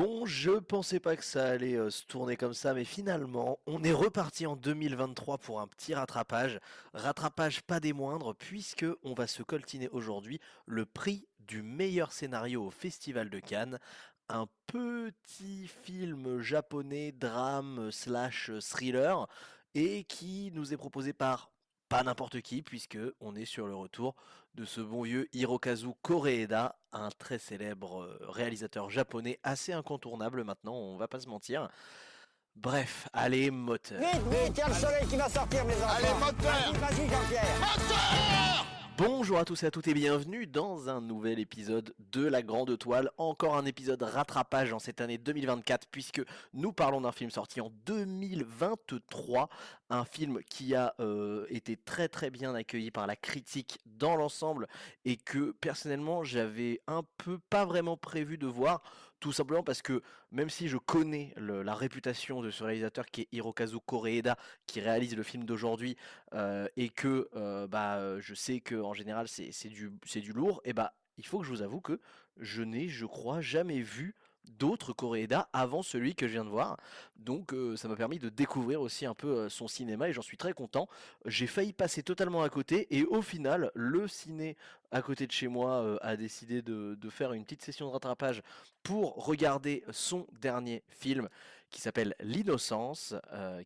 Bon, je pensais pas que ça allait euh, se tourner comme ça, mais finalement, on est reparti en 2023 pour un petit rattrapage. Rattrapage pas des moindres, puisque on va se coltiner aujourd'hui le prix du meilleur scénario au Festival de Cannes. Un petit film japonais, drame slash thriller, et qui nous est proposé par pas n'importe qui, puisque on est sur le retour de ce bon vieux Hirokazu Koreeda, un très célèbre euh, réalisateur japonais assez incontournable maintenant, on va pas se mentir. Bref, allez, moteur. Vite, vite, il y a le soleil qui va sortir, mes enfants. Allez, moteur Vas-y, vas-y, Jean-Pierre. Bonjour à tous et à toutes et bienvenue dans un nouvel épisode de La Grande Toile. Encore un épisode rattrapage en cette année 2024 puisque nous parlons d'un film sorti en 2023. Un film qui a euh, été très très bien accueilli par la critique dans l'ensemble et que personnellement j'avais un peu pas vraiment prévu de voir. Tout simplement parce que même si je connais la réputation de ce réalisateur qui est Hirokazu Koreeda, qui réalise le film d'aujourd'hui, euh, et que euh, bah, je sais que en général c'est du, du lourd, et bah il faut que je vous avoue que je n'ai, je crois, jamais vu d'autres Koreeda avant celui que je viens de voir. Donc euh, ça m'a permis de découvrir aussi un peu euh, son cinéma et j'en suis très content. J'ai failli passer totalement à côté et au final, le ciné à côté de chez moi euh, a décidé de, faire une petite session de rattrapage pour regarder son dernier film qui s'appelle L'innocence,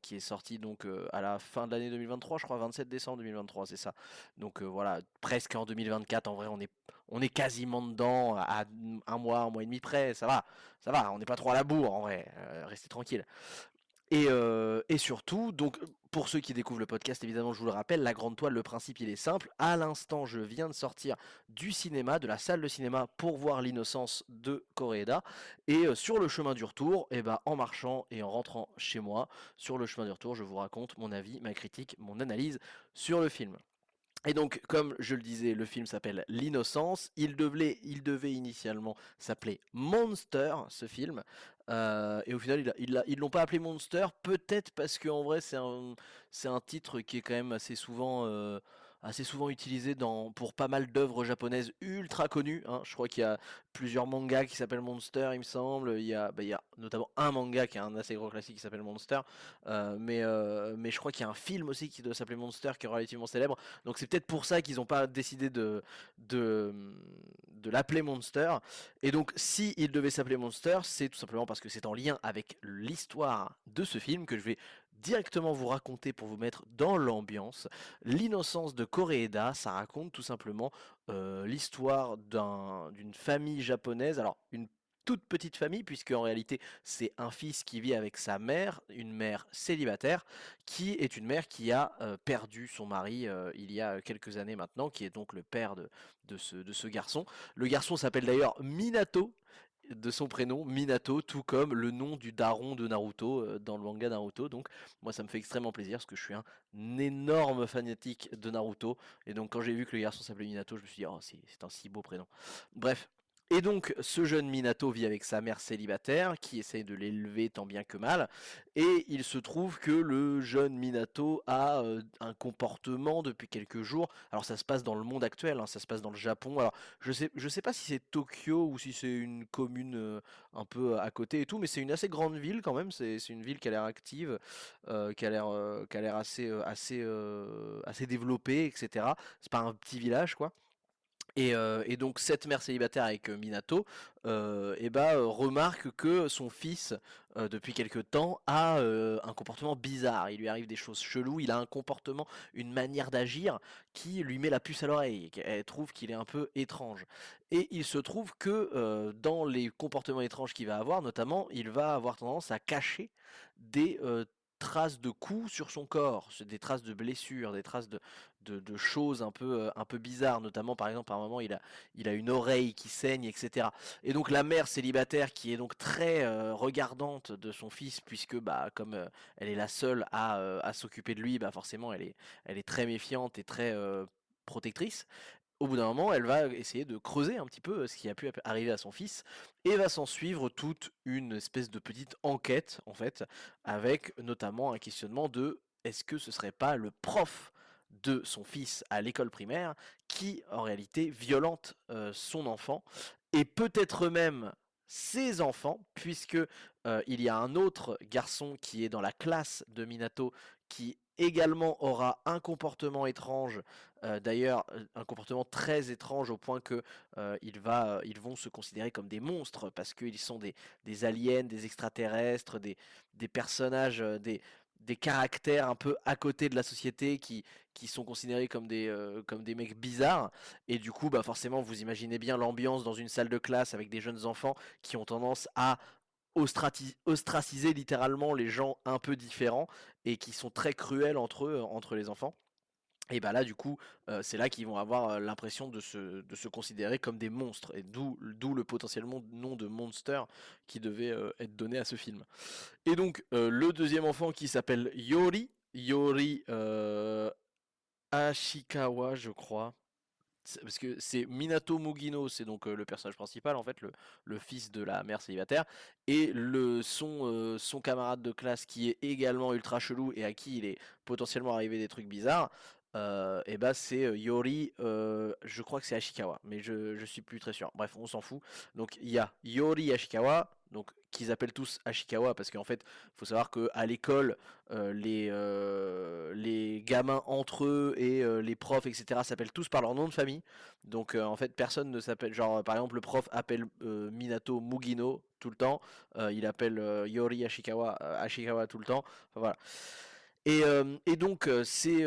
qui est sorti donc à la fin de l'année 2023, je crois 27 décembre 2023, c'est ça. Donc voilà, presque en 2024, en vrai on est, on est quasiment dedans, à un mois, un mois et demi près, ça va, ça va, on n'est pas trop à la bourre en vrai, euh, restez tranquille. Et, euh, et surtout, donc pour ceux qui découvrent le podcast, évidemment, je vous le rappelle, la grande toile, le principe il est simple. À l'instant, je viens de sortir du cinéma, de la salle de cinéma, pour voir l'innocence de Koreeda. Et euh, sur le chemin du retour, et ben, en marchant et en rentrant chez moi, sur le chemin du retour, je vous raconte mon avis, ma critique, mon analyse sur le film. Et donc, comme je le disais, le film s'appelle L'innocence. Il devait, initialement s'appeler Monster, ce film. Euh, et au final, il a- il a- ils l'ont pas appelé Monster, peut-être parce qu'en vrai, c'est un, titre qui est quand même assez souvent, euh, assez souvent utilisé pour pas mal d'œuvres japonaises ultra connues. hein. Je crois qu'il y a plusieurs mangas qui s'appellent Monster, il me semble. Il y a, bah, il y a notamment un manga qui est un assez gros classique qui s'appelle Monster. Euh, mais, euh, mais je crois qu'il y a un film aussi qui doit s'appeler Monster qui est relativement célèbre. Donc c'est peut-être pour ça qu'ils n'ont pas décidé de, de, de l'appeler Monster. Et donc si il devait s'appeler Monster, c'est tout simplement parce que c'est en lien avec l'histoire de ce film que je vais directement vous raconter pour vous mettre dans l'ambiance. L'innocence de Koreeda, ça raconte tout simplement euh, l'histoire d'un- d'une famille japonaise. Alors une toute petite famille, puisque en réalité c'est un fils qui vit avec sa mère, une mère célibataire, qui est une mère qui a euh, perdu son mari euh, il y a quelques années maintenant, qui est donc le père de, de, ce, de ce garçon. Le garçon s'appelle d'ailleurs Minato, de son prénom, Minato, tout comme le nom du daron de Naruto euh, dans le manga Naruto. Donc moi ça me fait extrêmement plaisir parce que je suis un énorme fanatique de Naruto. Et donc quand j'ai vu que le garçon s'appelait Minato, je me suis dit, oh c'est c'est un si beau prénom. Bref. Et donc, ce jeune Minato vit avec sa mère célibataire, qui essaye de l'élever tant bien que mal, et il se trouve que le jeune Minato a euh, un comportement depuis quelques jours. Alors, ça se passe dans le monde actuel, hein, ça se passe dans le Japon. Alors, je sais, je sais pas si c'est Tokyo ou si c'est une commune euh, un peu à côté et tout, mais c'est une assez grande ville quand même. C'est une ville qui a l'air active, euh, qui a l'air, euh, assez, euh, assez, euh, assez développée, etc. C'est pas un petit village, quoi. Et, euh, et donc cette mère célibataire avec euh, Minato, euh, bah, euh, remarque que son fils, depuis quelque temps, a un comportement bizarre. Il lui arrive des choses cheloues. Il a un comportement, une manière d'agir qui lui met la puce à l'oreille. Elle trouve qu'il est un peu étrange. Et il se trouve que dans les comportements étranges qu'il va avoir, notamment, il va avoir tendance à cacher des traces de coups sur son corps, des traces de blessures, des traces de, de, choses un peu, euh, un peu bizarres, notamment par exemple à un moment il a, il a une oreille qui saigne, etc. Et donc la mère célibataire qui est donc très euh, regardante de son fils, puisque bah comme euh, elle est la seule à, à s'occuper de lui, bah forcément elle est, elle est très méfiante et très protectrice. Au bout d'un moment, elle va essayer de creuser un petit peu euh, ce qui a pu arriver à son fils et va s'en suivre toute une espèce de petite enquête en fait, avec notamment un questionnement de est-ce que ce serait pas le prof de son fils à l'école primaire qui en réalité violente euh, son enfant et peut-être même ses enfants, puisque il y a un autre garçon qui est dans la classe de Minato qui également aura un comportement étrange, d'ailleurs un comportement très étrange au point que va, ils vont se considérer comme des monstres parce qu'ils sont des, aliens, des extraterrestres, des, personnages, des, caractères un peu à côté de la société qui, sont considérés comme des, comme des mecs bizarres. Et du coup, bah forcément, vous imaginez bien l'ambiance dans une salle de classe avec des jeunes enfants qui ont tendance à ostraciser littéralement les gens un peu différents et qui sont très cruels entre eux, entre les enfants. Et bah là, du coup, c'est là qu'ils vont avoir l'impression de se, de se considérer comme des monstres, et d'où, d'où le potentiellement nom de monster qui devait être donné à ce film. Et donc, le deuxième enfant qui s'appelle Yori, Yori Ashikawa, je crois, parce que c'est Minato Mugino, c'est donc le personnage principal en fait, le, fils de la mère célibataire, et le son, son camarade de classe qui est également ultra chelou et à qui il est potentiellement arrivé des trucs bizarres, et bah c'est Yori, je crois que c'est Ashikawa, mais je, je suis plus très sûr. Bref, on s'en fout. Donc il y a Yori Ashikawa, donc qu'ils appellent tous Ashikawa parce qu'en fait, faut savoir que à l'école, les les gamins entre eux et les profs, etc. s'appellent tous par leur nom de famille. Donc en fait, personne ne s'appelle. Genre par exemple, le prof appelle Minato Mugino tout le temps. il appelle Yori Ashikawa Ashikawa tout le temps. Enfin voilà. Et, donc, c'est,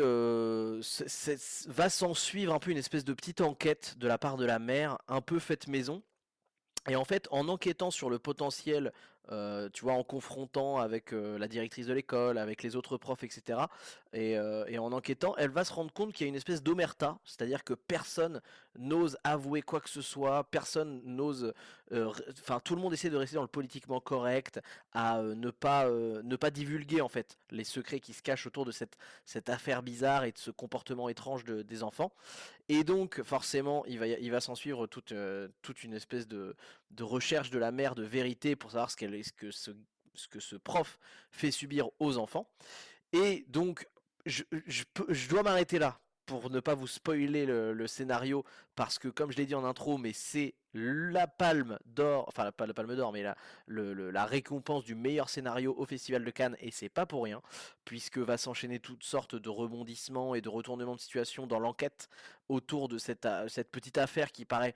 va s'en suivre un peu une espèce de petite enquête de la part de la mère, un peu faite maison. Et en fait, en enquêtant sur le potentiel euh, tu vois, en confrontant avec euh, la directrice de l'école, avec les autres profs, etc. Euh, et, en enquêtant, elle va se rendre compte qu'il y a une espèce d'omerta, c'est-à-dire que personne n'ose avouer quoi que ce soit, personne n'ose, enfin tout le monde essaie de rester dans le politiquement correct, à ne pas ne pas divulguer en fait les secrets qui se cachent autour de cette cette affaire bizarre et de ce comportement étrange des enfants. Et donc forcément, il va il va s'en suivre toute toute une espèce de de recherche de la mère de vérité pour savoir ce ce que ce, ce que ce prof fait subir aux enfants. Et donc, je, je, je dois m'arrêter là pour ne pas vous spoiler le, scénario, parce que comme je l'ai dit en intro, mais c'est la palme d'or, enfin pas la palme d'or, mais la, récompense du meilleur scénario au Festival de Cannes, et c'est pas pour rien, puisque va s'enchaîner toutes sortes de rebondissements et de retournements de situation dans l'enquête autour de cette, cette petite affaire qui paraît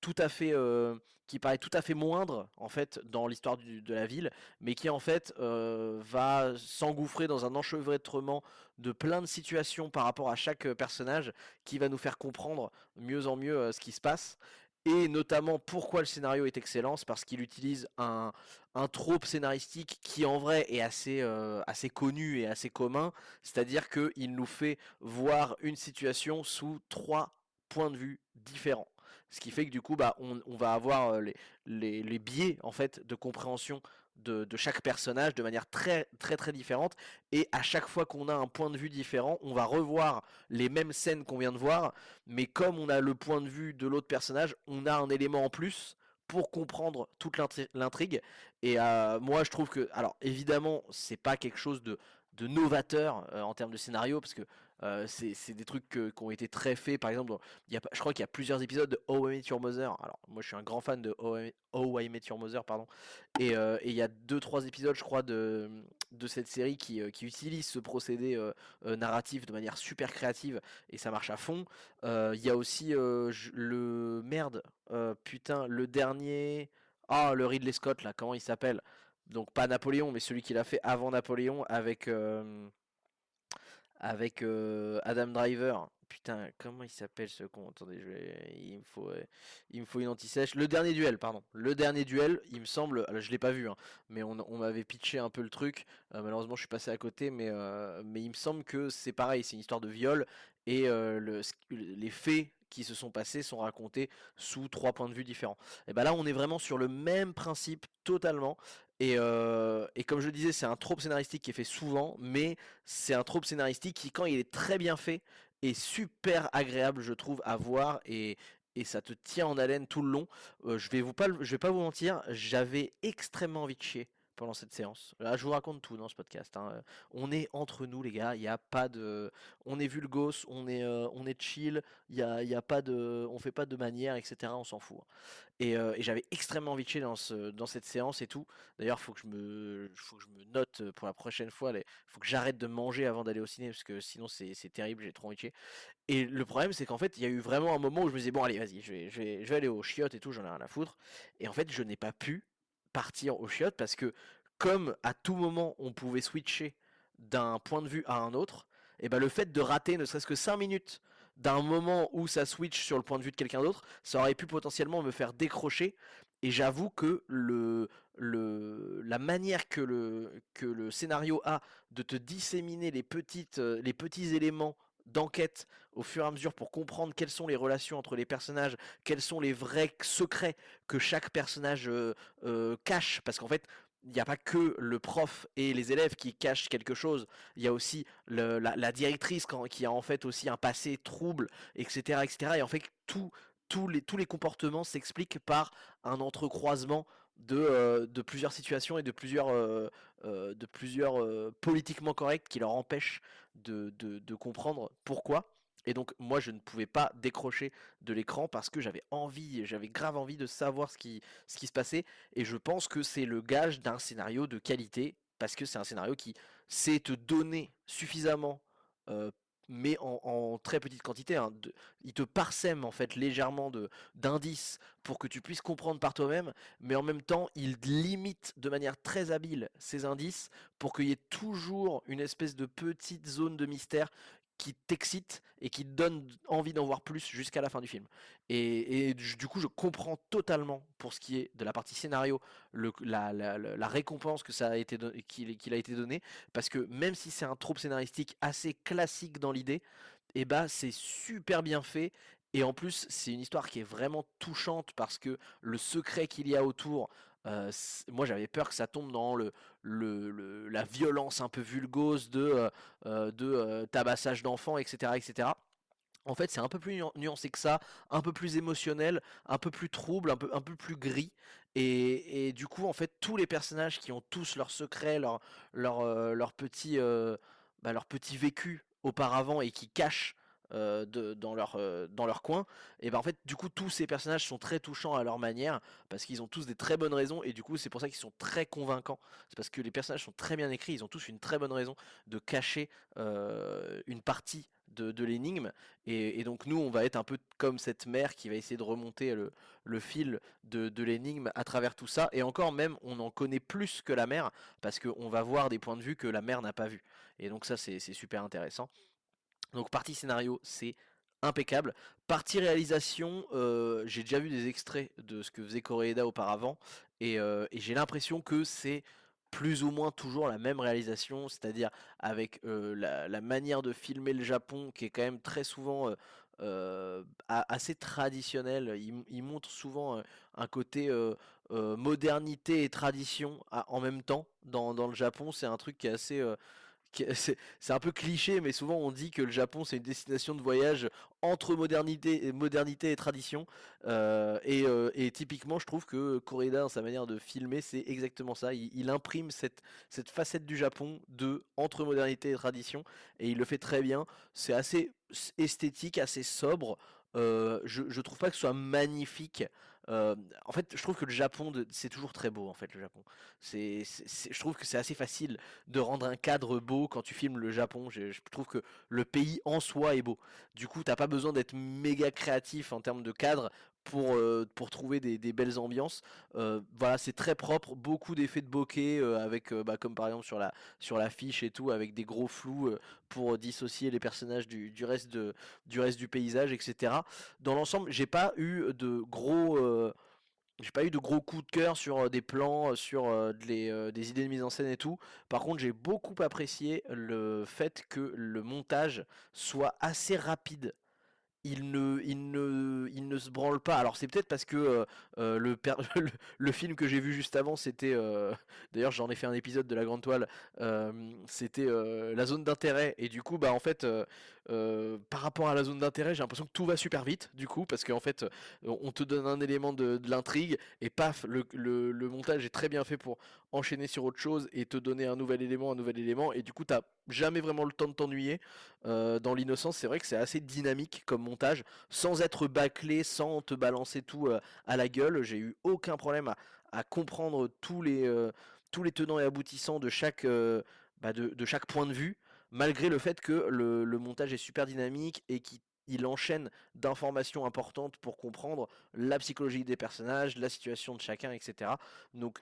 tout à fait euh, qui paraît tout à fait moindre en fait dans l'histoire de la ville, mais qui en fait euh, va s'engouffrer dans un enchevêtrement de plein de situations par rapport à chaque euh, personnage, qui va nous faire comprendre mieux en mieux ce qui se passe. Et notamment pourquoi le scénario est excellent, c'est parce qu'il utilise un, un trope scénaristique qui en vrai est assez, assez connu et assez commun, c'est-à-dire qu'il nous fait voir une situation sous trois points de vue différents. Ce qui fait que du coup, bah, on, va avoir les, les, biais en fait de compréhension de, chaque personnage de manière très très très différente. Et à chaque fois qu'on a un point de vue différent, on va revoir les mêmes scènes qu'on vient de voir, mais comme on a le point de vue de l'autre personnage, on a un élément en plus pour comprendre toute l'intrigue. Et moi, je trouve que, alors évidemment, c'est pas quelque chose de, novateur en termes de scénario, parce que euh, c'est des trucs qui ont été très faits. Par exemple, y a, je crois qu'il y a plusieurs épisodes de How I Met Your Mother. Alors, moi, je suis un grand fan de How I, Met Your Mother, pardon. Euh, et, il y a deux, trois épisodes, je crois, de, de cette série qui, euh, qui utilise ce procédé narratif de manière super créative et ça marche à fond. Il y a aussi le merde, putain, le dernier. Ah, le Ridley Scott, là, comment il s'appelle? Donc, pas Napoléon, mais celui qui l'a fait avant Napoléon avec avec Adam Driver. Putain, comment il s'appelle ce con? Attendez, je il, me faut, il me faut une anti-sèche. Le dernier duel, pardon. Le dernier duel, il me semble, alors, je l'ai pas vu, hein, mais on, m'avait pitché un peu le truc. malheureusement, je suis passé à côté, mais, mais il me semble que c'est pareil, c'est une histoire de viol et le, les faits qui se sont passés sont racontés sous trois points de vue différents. Et ben là, on est vraiment sur le même principe totalement. Et, et comme je disais, c'est un trope scénaristique qui est fait souvent, mais c'est un trope scénaristique qui, quand il est très bien fait, est super agréable, je trouve, à voir et, ça te tient en haleine tout le long. je vais vous pas, je vais pas vous mentir, j'avais extrêmement envie de chier pendant cette séance. Là, je vous raconte tout dans ce podcast. hein. On est entre nous, les gars. Il n'y a pas de. On est vulgos, on est, euh, on est chill. Il y a, y a pas de. On fait pas de manière, etc. On s'en fout. hein. Et, euh, et j'avais extrêmement envie de chier dans, ce, dans cette séance et tout. D'ailleurs, faut me, faut que je me note euh, pour la prochaine fois. Il faut que j'arrête de manger avant d'aller au ciné parce que sinon c'est terrible. J'ai trop envie de chier. Et le problème, c'est qu'en fait, il y a eu vraiment un moment où je me disais bon, allez, vas-y, je vais, je vais, je vais aller au chiottes et tout. J'en ai rien à foutre. Et en fait, je n'ai pas pu partir au chiottes parce que comme à tout moment on pouvait switcher d'un point de vue à un autre, et ben le fait de rater ne serait-ce que 5 minutes d'un moment où ça switch sur le point de vue de quelqu'un d'autre, ça aurait pu potentiellement me faire décrocher. Et j'avoue que le, le, la manière que le, que le scénario a de te disséminer les, petites, euh, les petits éléments d'enquête au fur et à mesure pour comprendre quelles sont les relations entre les personnages, quels sont les vrais secrets que chaque personnage euh, euh, cache, parce qu'en fait, il n'y a pas que le prof et les élèves qui cachent quelque chose, il y a aussi la, directrice qui a en fait aussi un passé trouble, etc. etc. et en fait, tous les, comportements s'expliquent par un entrecroisement de, euh, plusieurs situations et de plusieurs, de plusieurs politiquement corrects qui leur empêchent de, comprendre pourquoi. Et donc moi je ne pouvais pas décrocher de l'écran parce que j'avais envie, j'avais grave envie de savoir ce qui, ce qui se passait. Et je pense que c'est le gage d'un scénario de qualité parce que c'est un scénario qui sait te donner suffisamment, euh, mais en, très petite quantité. hein, il te parsème en fait légèrement d'indices pour que tu puisses comprendre par toi-même, mais en même temps il limite de manière très habile ces indices pour qu'il y ait toujours une espèce de petite zone de mystère qui t'excite et qui te donne envie d'en voir plus jusqu'à la fin du film. Et, du coup, je comprends totalement pour ce qui est de la partie scénario, la, récompense qu'il a été donné, parce que même si c'est un trope scénaristique assez classique dans l'idée, et bah c'est super bien fait. Et en plus, c'est une histoire qui est vraiment touchante parce que le secret qu'il y a autour, euh, moi j'avais peur que ça tombe dans le, la violence un peu vulgose de, euh, euh, tabassage d'enfants, etc., etc. En fait, c'est un peu plus nuan- nuancé que ça, un peu plus émotionnel, un peu plus trouble, un peu, plus gris. Et, du coup, en fait, tous les personnages qui ont tous leurs secrets, leur, leur, leur petit, bah, leur petit vécu auparavant et qui cachent euh, de- dans, leur, euh, dans leur coin, et ben en fait, du coup, tous ces personnages sont très touchants à leur manière parce qu'ils ont tous des très bonnes raisons et du coup, c'est pour ça qu'ils sont très convaincants. C'est parce que les personnages sont très bien écrits, ils ont tous une très bonne raison de cacher euh, une partie de, l'énigme. Et, donc nous, on va être un peu comme cette mère qui va essayer de remonter le, le fil de, l'énigme à travers tout ça. Et encore même, on en connaît plus que la mère parce qu'on va voir des points de vue que la mère n'a pas vu. Et donc ça, c'est super intéressant. Donc partie scénario, c'est impeccable. Partie réalisation, euh, j'ai déjà vu des extraits de ce que faisait Koreeda auparavant et, euh, et j'ai l'impression que c'est plus ou moins toujours la même réalisation, c'est-à-dire avec euh, la, manière de filmer le Japon qui est quand même très souvent assez traditionnel. Il, montre souvent un côté modernité et tradition à- en même temps dans, le Japon. C'est un truc qui est assez c'est un peu cliché, mais souvent on dit que le Japon c'est une destination de voyage entre modernité et, modernité et tradition. Euh, et, euh, et typiquement, je trouve que Koreeda, dans sa manière de filmer, c'est exactement ça. Il, imprime cette, cette facette du Japon de entre modernité et tradition, et il le fait très bien. C'est assez esthétique, assez sobre. Euh, je, je trouve pas que ce soit magnifique. Euh, en fait, je trouve que le Japon, c'est toujours très beau. En fait, le Japon, je trouve que c'est assez facile de rendre un cadre beau quand tu filmes le Japon. Je, trouve que le pays en soi est beau. Du coup, t'as pas besoin d'être méga créatif en termes de cadre pour, euh, pour trouver des, belles ambiances. Euh, voilà, c'est très propre, beaucoup d'effets de bokeh avec, bah, comme par exemple sur la sur l'affiche et tout, avec des gros flous pour dissocier les personnages du, du reste de du reste du paysage, etc. Dans l'ensemble, j'ai pas eu de gros j'ai pas eu de gros coups de cœur sur euh, des plans, euh, sur euh, de les, euh, des idées de mise en scène et tout. Par contre, j'ai beaucoup apprécié le fait que le montage soit assez rapide. Il ne, il ne, il ne se branle pas. Alors c'est peut-être parce que euh, euh, le, le, film que j'ai vu juste avant, c'était, euh, d'ailleurs j'en ai fait un épisode de la Grande Toile, euh, c'était euh, la zone d'intérêt. Et du coup, bah en fait, euh, par rapport à la zone d'intérêt, j'ai l'impression que tout va super vite. Du coup, parce qu'en fait, euh, on te donne un élément de, l'intrigue et paf, le, le, montage est très bien fait pour enchaîner sur autre chose et te donner un nouvel élément, un nouvel élément, et du coup t'as jamais vraiment le temps de t'ennuyer. Euh, dans l'innocence, c'est vrai que c'est assez dynamique comme montage, sans être bâclé, sans te balancer tout à la gueule. J'ai eu aucun problème à, comprendre tous les, tous les tenants et aboutissants de chaque, bah, de, chaque point de vue, malgré le fait que le, montage est super dynamique et qui il enchaîne d'informations importantes pour comprendre la psychologie des personnages, la situation de chacun, etc. Donc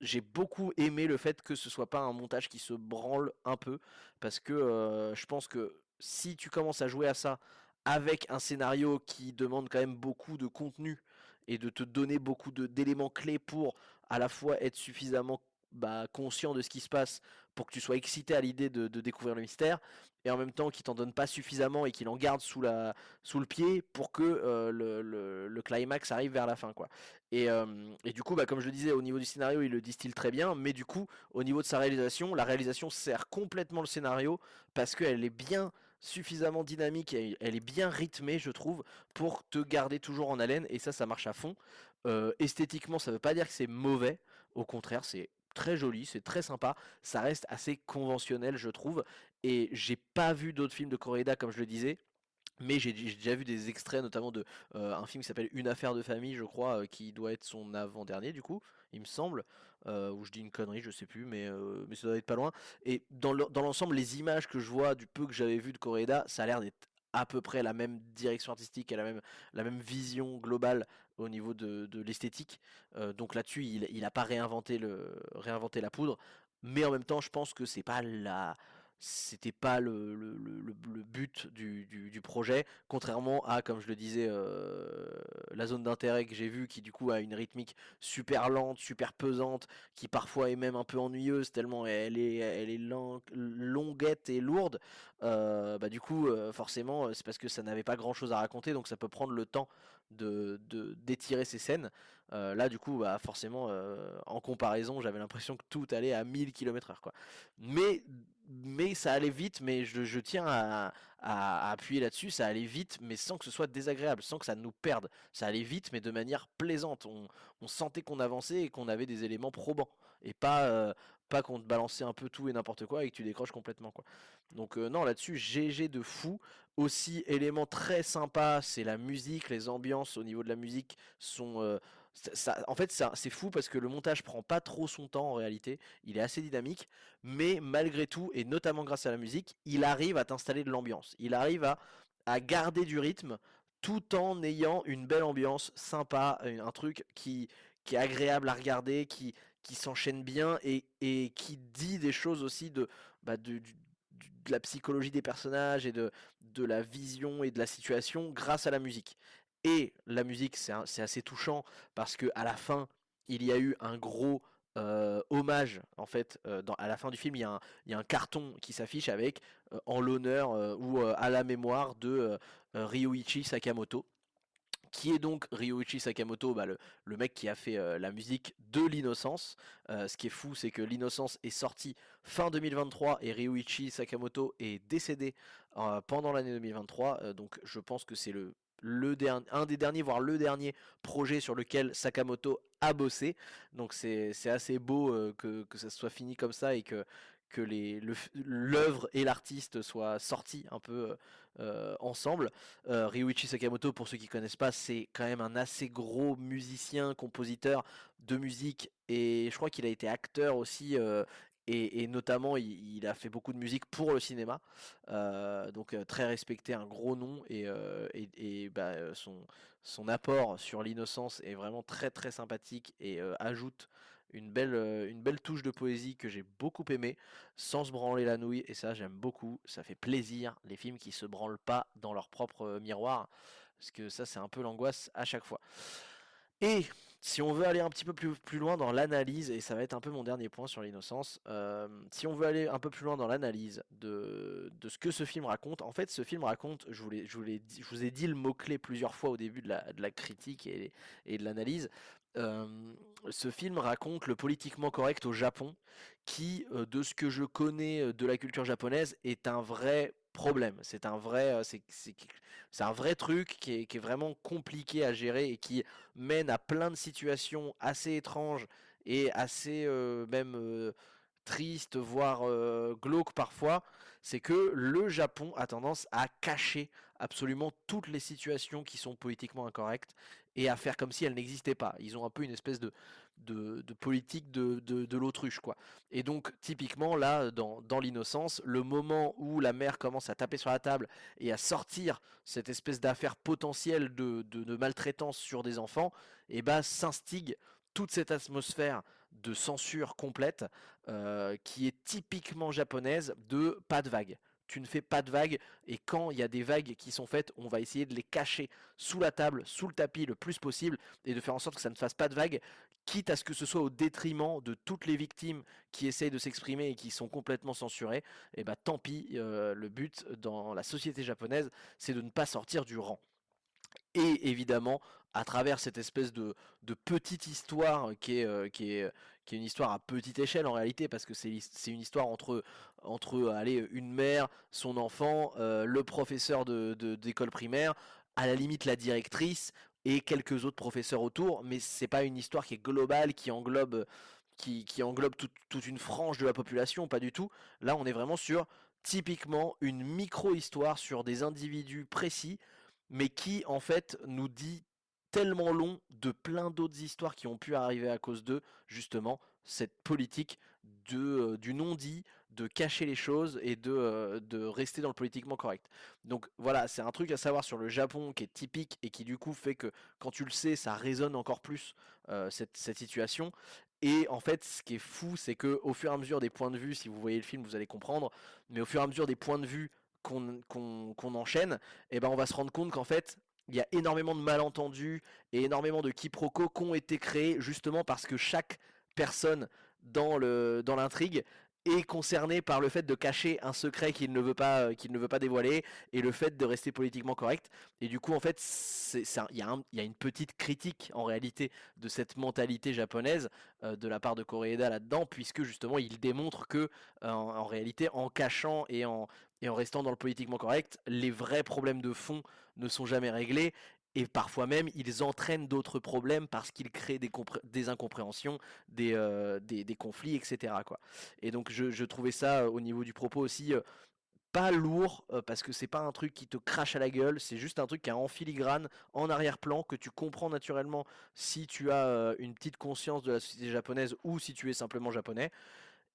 j'ai beaucoup aimé le fait que ce soit pas un montage qui se branle un peu, parce que euh, je pense que si tu commences à jouer à ça avec un scénario qui demande quand même beaucoup de contenu et de te donner beaucoup d'éléments clés pour à la fois être suffisamment bah, conscient de ce qui se passe pour que tu sois excité à l'idée de, découvrir le mystère, et en même temps qu'il t'en donne pas suffisamment et qu'il en garde sous, la, sous le pied pour que euh, le, le, climax arrive vers la fin. quoi. Et, euh, et du coup, bah, comme je le disais, au niveau du scénario, il le distille très bien, mais du coup, au niveau de sa réalisation, la réalisation sert complètement le scénario parce qu'elle est bien suffisamment dynamique, et elle est bien rythmée, je trouve, pour te garder toujours en haleine, et ça, ça marche à fond. Euh, esthétiquement, ça veut pas dire que c'est mauvais, au contraire, c'est très joli, c'est très sympa, ça reste assez conventionnel je trouve, et j'ai pas vu d'autres films de Coréda comme je le disais, mais j'ai déjà vu des extraits notamment de euh, un film qui s'appelle Une affaire de famille je crois, euh, qui doit être son avant-dernier du coup, il me semble, euh, ou je dis une connerie, je sais plus, mais, mais ça doit être pas loin, et dans l'ensemble les images que je vois du peu que j'avais vu de Coréda, ça a l'air d'être à peu près la même direction artistique et la même, vision globale au niveau de, l'esthétique. Euh, donc là-dessus, il n'a pas réinventé la poudre. Mais en même temps, je pense que c'est pas la, c'était pas le, but du, projet, contrairement à, comme je le disais, euh, la zone d'intérêt que j'ai vue, qui du coup a une rythmique super lente, super pesante, qui parfois est même un peu ennuyeuse, tellement elle est, elle est longuette et lourde. Euh, bah, du coup, forcément, c'est parce que ça n'avait pas grand chose à raconter, donc ça peut prendre le temps de d'étirer ces scènes. Euh, là, du coup, bah, forcément, euh, en comparaison, j'avais l'impression que tout allait à 1000 km/h. Mais, mais ça allait vite, mais je, tiens à, appuyer là-dessus, ça allait vite, mais sans que ce soit désagréable, sans que ça nous perde. Ça allait vite, mais de manière plaisante. On, sentait qu'on avançait et qu'on avait des éléments probants. Et pas, euh, pas qu'on te balançait un peu tout et n'importe quoi et que tu décroches complètement. Quoi. Donc non, là-dessus, GG de fou. Aussi, élément très sympa, c'est la musique, les ambiances au niveau de la musique sont en fait, c'est fou parce que le montage prend pas trop son temps en réalité. Il est assez dynamique, mais malgré tout, et notamment grâce à la musique, il arrive à t'installer de l'ambiance. Il arrive à, garder du rythme tout en ayant une belle ambiance sympa, un truc qui, est agréable à regarder, qui, s'enchaîne bien et, qui dit des choses aussi de, bah la psychologie des personnages et de la vision et de la situation grâce à la musique. Et la musique, c'est assez touchant parce que à la fin, il y a eu un gros euh, hommage en fait euh, à la fin du film il y a un, carton qui s'affiche avec euh, en l'honneur ou à la mémoire de Ryuichi Sakamoto qui est donc Ryuichi Sakamoto bah, le, mec qui a fait la musique de l'innocence. Ce qui est fou c'est que l'innocence est sorti fin 2023 et Ryuichi Sakamoto est décédé pendant l'année 2023 donc je pense que c'est le le un des derniers, voire le dernier projet sur lequel Sakamoto a bossé. Donc c'est assez beau euh, que, ça soit fini comme ça et que, que l'œuvre et l'artiste soient sortis un peu euh, ensemble. Euh, Ryuichi Sakamoto, pour ceux qui connaissent pas, c'est quand même un assez gros musicien, compositeur de musique et je crois qu'il a été acteur aussi et, notamment, il, a fait beaucoup de musique pour le cinéma, euh, donc euh, très respecté, un gros nom, et, euh, bah, son, apport sur l'innocence est vraiment très très sympathique et ajoute une belle, une belle touche de poésie que j'ai beaucoup aimé, sans se branler la nouille, et ça j'aime beaucoup, ça fait plaisir, les films qui se branlent pas dans leur propre miroir, parce que ça c'est un peu l'angoisse à chaque fois. Si on veut aller un petit peu plus, plus loin dans l'analyse, et ça va être un peu mon dernier point sur l'innocence, euh, si on veut aller un peu plus loin dans l'analyse de, ce que ce film raconte, en fait ce film raconte, je vous, je vous ai dit le mot-clé plusieurs fois au début de la, critique et, de l'analyse, euh, ce film raconte le politiquement correct au Japon, qui, euh, de ce que je connais de la culture japonaise, est un vrai problème. C'est un vrai, euh, truc qui est, vraiment compliqué à gérer et qui mène à plein de situations assez étranges et assez même triste, voire glauque parfois, c'est que le Japon a tendance à cacher absolument toutes les situations qui sont politiquement incorrectes et à faire comme si elles n'existaient pas. Ils ont un peu une espèce de, de, politique de, de, l'autruche, quoi. Et donc, typiquement, là, dans, dans l'innocence, le moment où la mère commence à taper sur la table et à sortir cette espèce d'affaire potentielle de, de, maltraitance sur des enfants, et eh ben, s'instigue toute cette atmosphère de censure complète euh, qui est typiquement japonaise de pas de vagues tu ne fais pas de vagues et quand il y a des vagues qui sont faites, on va essayer de les cacher sous la table, sous le tapis le plus possible et de faire en sorte que ça ne fasse pas de vagues, quitte à ce que ce soit au détriment de toutes les victimes qui essayent de s'exprimer et qui sont complètement censurées. Et eh bah tant pis, euh, le but dans la société japonaise, c'est de ne pas sortir du rang. Et évidemment, à travers cette espèce de, petite histoire qui est, euh, qui, est, qui est une histoire à petite échelle en réalité, parce que c'est une histoire entre, entre allez, une mère, son enfant, euh, le professeur de, d'école primaire, à la limite la directrice et quelques autres professeurs autour, mais c'est pas une histoire qui est globale, qui englobe, qui, qui englobe toute une frange de la population, pas du tout. Là, on est vraiment sur typiquement une micro-histoire sur des individus précis, mais qui en fait nous dit tellement long de plein d'autres histoires qui ont pu arriver à cause de justement cette politique de, euh, du non-dit, de cacher les choses et de, euh, de rester dans le politiquement correct. Donc voilà, c'est un truc à savoir sur le Japon qui est typique et qui du coup fait que quand tu le sais, ça résonne encore plus euh, cette, cette, situation. Et en fait, ce qui est fou, c'est que au fur et à mesure des points de vue, si vous voyez le film, vous allez comprendre, mais au fur et à mesure des points de vue qu'on enchaîne, et eh ben on va se rendre compte qu'en fait, il y a énormément de malentendus et énormément de quiproquos qui ont été créés justement parce que chaque personne dans dans l'intrigue est concerné par le fait de cacher un secret qu'il ne veut pas euh, qu'il ne veut pas dévoiler et le fait de rester politiquement correct. Et du coup en fait il y, a une petite critique en réalité de cette mentalité japonaise euh, de la part de Koreeda là-dedans puisque justement il démontre que euh, en, réalité en cachant et en restant dans le politiquement correct les vrais problèmes de fond ne sont jamais réglés et parfois même ils entraînent d'autres problèmes parce qu'ils créent des, incompréhensions, des, euh, conflits, etc. Et donc je, trouvais ça euh, au niveau du propos aussi euh, pas lourd parce que c'est pas un truc qui te crache à la gueule, c'est juste un truc qui est en filigrane, en arrière-plan, que tu comprends naturellement si tu as une petite conscience de la société japonaise ou si tu es simplement japonais.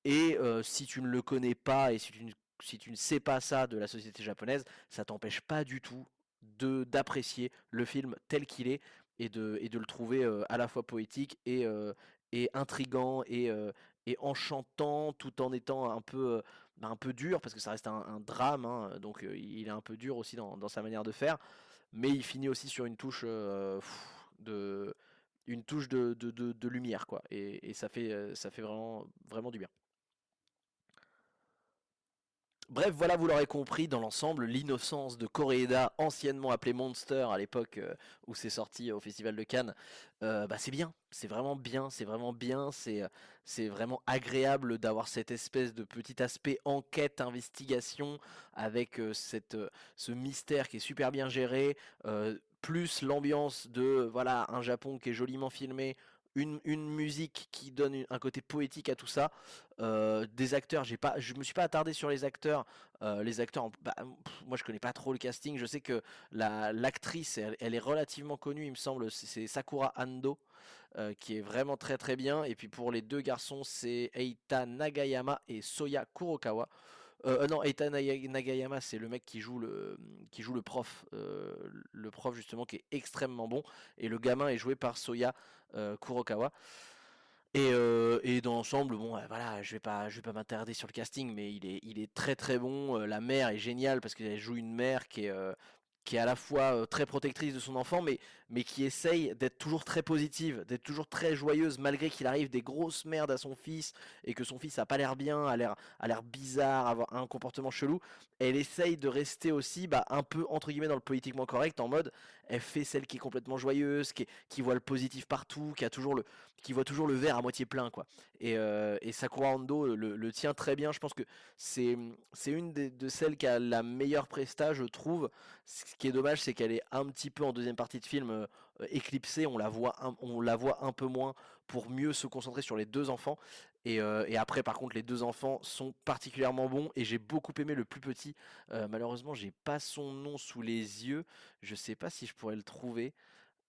Et si tu ne le connais pas et si tu, si tu ne sais pas ça de la société japonaise, ça t'empêche pas du tout de d'apprécier le film tel qu'il est et de, et de le trouver euh, à la fois poétique et, euh, et intrigant et, euh, et enchantant tout en étant un peu, un peu dur parce que ça reste un, drame hein, donc il est un peu dur aussi dans, dans, sa manière de faire. Mais il finit aussi sur une touche de une touche de, de, de, lumière quoi. Et, et, ça fait ça fait vraiment vraiment du bien Bref, voilà, vous l'aurez compris, dans l'ensemble, l'innocence de Koreeda, anciennement appelé Monster à l'époque euh, où c'est sorti au Festival de Cannes, euh, bah, c'est bien, c'est vraiment bien, c'est vraiment bien, c'est, euh, c'est vraiment agréable d'avoir cette espèce de petit aspect enquête, investigation, avec cette, ce mystère qui est super bien géré, plus l'ambiance de voilà un Japon qui est joliment filmé, une, musique qui donne un côté poétique à tout ça. Euh, des acteurs, j'ai pas, je me suis pas attardé sur les acteurs. Euh, les acteurs, bah, moi je connais pas trop le casting. Je sais que la l'actrice, elle, est relativement connue, il me semble. C'est Sakura Ando. Euh, qui est vraiment très très bien. Et puis pour les deux garçons, c'est Eita Nagayama et Soya Kurokawa. Euh, euh, non, Eita Nagayama, c'est le mec qui joue le, qui joue le prof, euh, le prof justement qui est extrêmement bon. Et le gamin est joué par Soya Kurokawa. Et, et, dans l'ensemble, bon, voilà, je vais pas, je vais pas m'attarder sur le casting, mais il est, il est très très bon. La mère est géniale parce qu'elle joue une mère qui est, qui est à la fois très protectrice de son enfant, mais, mais qui essaye d'être toujours très positive, d'être toujours très joyeuse, malgré qu'il arrive des grosses merdes à son fils, et que son fils a pas l'air bien, a l'air, bizarre, avoir un comportement chelou. Elle essaye de rester aussi bah, un peu, entre guillemets, dans le politiquement correct, en mode, elle fait celle qui est complètement joyeuse, qui, voit le positif partout, qui, a toujours le, qui voit toujours le verre à moitié plein, quoi. Et, euh, Sakura Ando le, tient très bien, je pense que c'est, une de celles qui a la meilleure presta, je trouve, qui est dommage, c'est qu'elle est un petit peu en deuxième partie de film euh, éclipsée, on la, voit un, on la voit un peu moins pour mieux se concentrer sur les deux enfants. Et, euh, après, par contre, les deux enfants sont particulièrement bons et j'ai beaucoup aimé le plus petit. Euh, malheureusement, j'ai pas son nom sous les yeux. Je sais pas si je pourrais le trouver.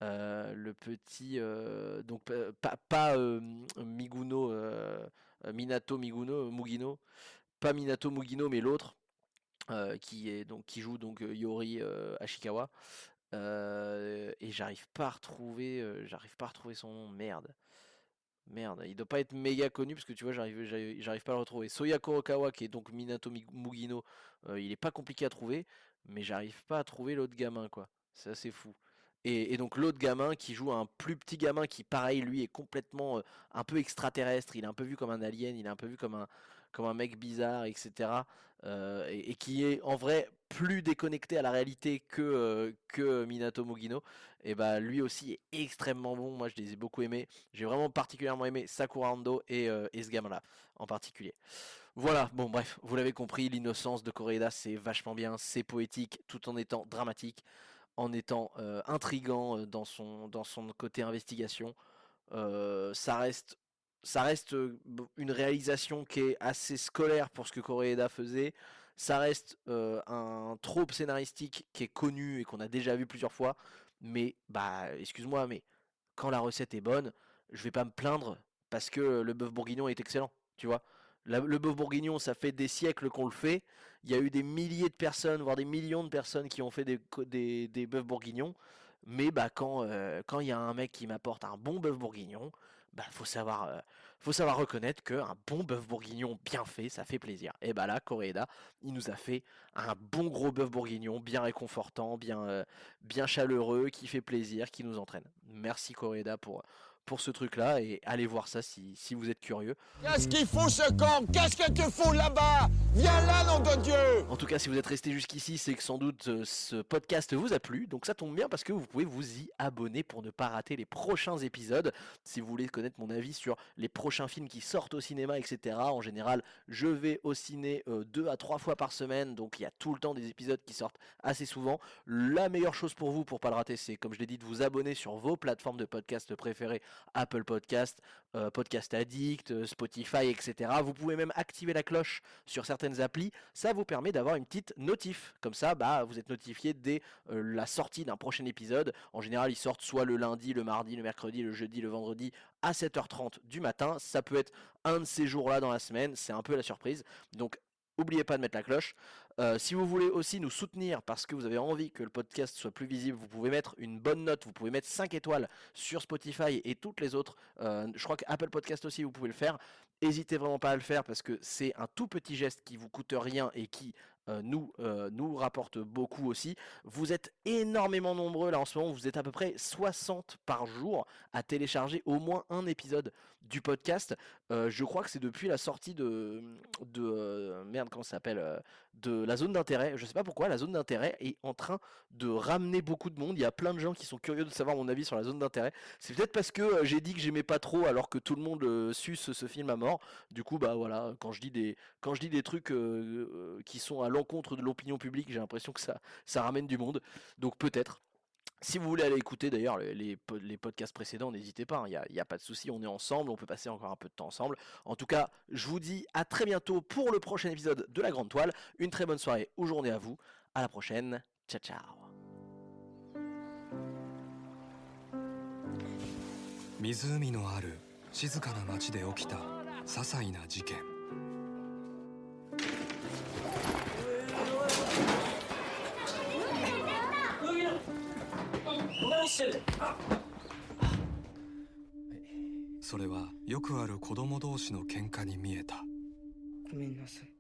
Euh, le petit, euh, donc pa- pas, euh, Miguno, euh, Minato Miguno, Mugino, pas Minato Mugino, mais l'autre euh, qui joue donc euh, Yori euh, Ashikawa. Et j'arrive pas à retrouver, son nom. Merde. Merde, il doit pas être méga connu parce que tu vois, j'arrive, j'arrive pas à le retrouver. Soya Kurokawa, qui est donc Minato Mi- Mugino, il est pas compliqué à trouver, mais j'arrive pas à trouver l'autre gamin, quoi. C'est assez fou. Et, donc l'autre gamin qui joue un plus petit gamin qui, pareil, lui est complètement un peu extraterrestre. Il est un peu vu comme un alien, il est un peu vu comme un mec bizarre, etc. euh, et, qui est en vrai plus déconnecté à la réalité que, euh, que Minato Mugino. Et bah lui aussi est extrêmement bon. Moi, je les ai beaucoup aimés. J'ai vraiment particulièrement aimé Sakura Ando et, euh, et ce gamin-là en particulier. Voilà, bon bref, vous l'avez compris, l'innocence de Koreeda c'est vachement bien, c'est poétique tout en étant dramatique, en étant intrigant dans son, dans son côté investigation. Ça reste, ça reste une réalisation qui est assez scolaire pour ce que Koreeda faisait. Ça reste un trope scénaristique qui est connu et qu'on a déjà vu plusieurs fois. Mais, bah, excuse-moi, mais quand la recette est bonne, je vais pas me plaindre parce que le bœuf bourguignon est excellent, tu vois. Le bœuf bourguignon, ça fait des siècles qu'on le fait. Il y a eu des milliers de personnes, voire des millions de personnes qui ont fait des, des, des bœufs bourguignons. Mais bah, quand il y a un mec qui m'apporte un bon bœuf bourguignon, bah, faut savoir, euh, reconnaître qu'un bon bœuf bourguignon bien fait, ça fait plaisir. Et bah là, Coréda, il nous a fait un bon gros bœuf bourguignon, bien réconfortant, bien, euh, bien chaleureux, qui fait plaisir, qui nous entraîne. Merci Coréda pour, pour ce truc-là et allez voir ça si, si vous êtes curieux. Qu'est-ce qu'il fout ce camp Qu'est-ce que tu fous là-bas? Viens là, nom de Dieu En tout cas, si vous êtes resté jusqu'ici, c'est que sans doute euh, ce podcast vous a plu. Donc ça tombe bien parce que vous pouvez vous y abonner pour ne pas rater les prochains épisodes. Si vous voulez connaître mon avis sur les prochains films qui sortent au cinéma, etc. En général, je vais au ciné euh, deux à trois fois par semaine. Donc il y a tout le temps des épisodes qui sortent assez souvent. La meilleure chose pour vous, pour pas le rater, c'est comme je l'ai dit, de vous abonner sur vos plateformes de podcast préférées. Apple Podcast, euh, Podcast Addict, euh, Spotify, etc. Vous pouvez même activer la cloche sur certaines applis. Ça vous permet d'avoir une petite notif. Comme ça, bah, vous êtes notifié dès euh, la sortie d'un prochain épisode. En général, ils sortent soit le lundi, le mardi, le mercredi, le jeudi, le vendredi à 7h30 du matin. Ça peut être un de ces jours-là dans la semaine. C'est un peu la surprise. Donc, N'oubliez pas de mettre la cloche. Euh, si vous voulez aussi nous soutenir parce que vous avez envie que le podcast soit plus visible, vous pouvez mettre une bonne note, vous pouvez mettre 5 étoiles sur Spotify et toutes les autres. Euh, je crois qu'Apple Podcast aussi, vous pouvez le faire. N'hésitez vraiment pas à le faire parce que c'est un tout petit geste qui vous coûte rien et qui euh, nous, nous rapporte beaucoup aussi. Vous êtes énormément nombreux là en ce moment, vous êtes à peu près 60 par jour à télécharger au moins un épisode du podcast. Je crois que c'est depuis la sortie de, de merde comment ça s'appelle de la zone d'intérêt. Je sais pas pourquoi la zone d'intérêt est en train de ramener beaucoup de monde. Il y a plein de gens qui sont curieux de savoir mon avis sur la zone d'intérêt. C'est peut-être parce que euh, j'ai dit que j'aimais pas trop alors que tout le monde euh, suce ce film à mort. Du coup bah voilà quand je dis des quand je dis des trucs euh, qui sont à l'encontre de l'opinion publique, j'ai l'impression que ça ramène du monde. Donc peut-être. Si vous voulez aller écouter d'ailleurs les, les, po- les podcasts précédents, n'hésitez pas, il n'y a, a pas de souci, on est ensemble, on peut passer encore un peu de temps ensemble. En tout cas, je vous dis à très bientôt pour le prochain épisode de La Grande Toile. Une très bonne soirée ou journée à vous. À la prochaine. Ciao ciao. それはよくある子供同士の喧嘩に見えた。ごめんなさい